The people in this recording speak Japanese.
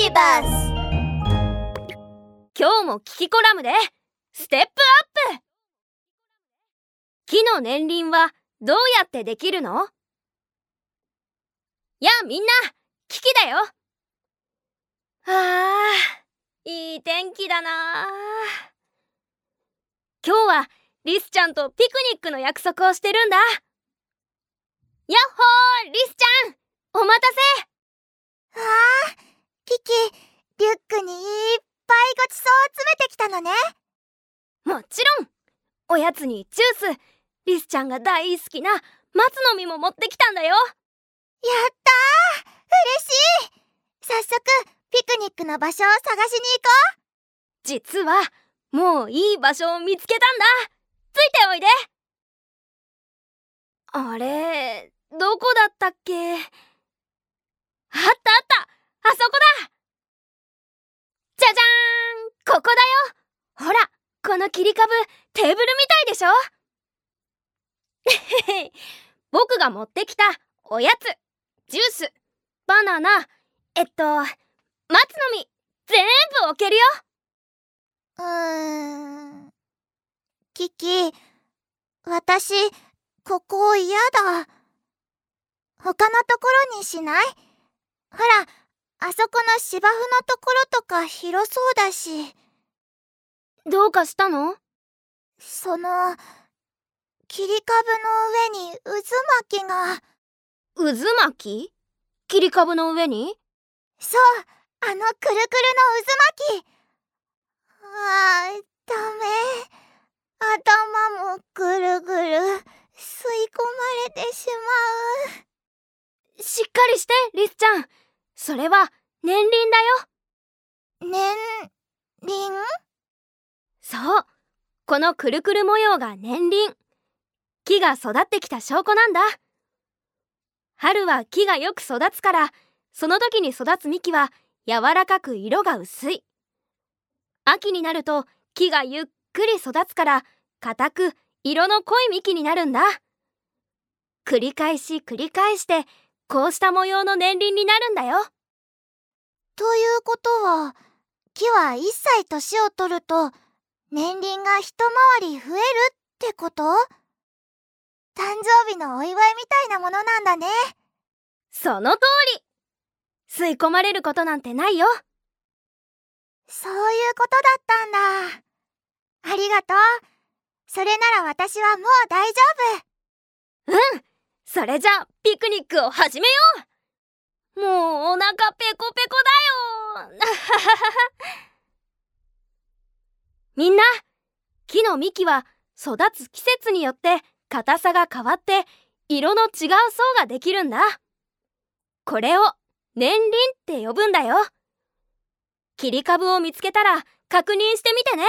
ビバス今日もキキコラムでステップアップ。木の年輪はどうやってできるの？やあみんなキキだよ。あーいい天気だな今日はリスちゃんとピクニックの約束をしてるんだ。やっほーリスちゃんお待たわあキキリュックにいっぱいごちそうを詰めてきたのね。せもちろんおやつにジュースリスちゃんが大好きな松の実も持ってきたんだよ。やったー嬉しい。早速ピクニックの場所を探しに行こ実はもういい場所を見つけたんだ。ついておいで。あれどこだったっけ？あそこだじゃじゃーんここだよほらこの切り株テーブルみたいでしょ 僕が持ってきたおやつジュースバナナえっと松の実全部置けるようーんキキ私ここ嫌だ他のところにしないほらあそこの芝生のところとか広そうだし。どうかしたの？その切り株の上に渦巻きが。渦巻き？切り株の上に？そうあのくるくるの渦巻き。あーダメ。頭もぐるぐる吸い込まれてししっかりしてリスちゃんそれは年輪だよ。年輪？そう。このくるくる模様が年輪。木が育ってきた証拠なんだ。春は木がよく育つからその時に育つ幹は柔らかく色が薄い。秋になると木がゆっくり育つから硬く色の濃い幹になるんだ。繰り返し繰り返してこうした模様の年輪になるんだよ。ということは木は1歳年を取ると年輪が一回り増えるってこと？誕生日のお祝いみたいなものなんだね。その通り。吸い込まれることなんてないよ。そういうことだったんだ。ありがとう。それなら私はもう大丈うんそれじゃあピクニックを始めよう。もうお腹ペコペコだよ。みんな木の幹は育つ季節によって硬さが変わって色の違う層ができるんだ。これを年輪って呼ぶんだよ。切り株を見つけたら確認してみてね。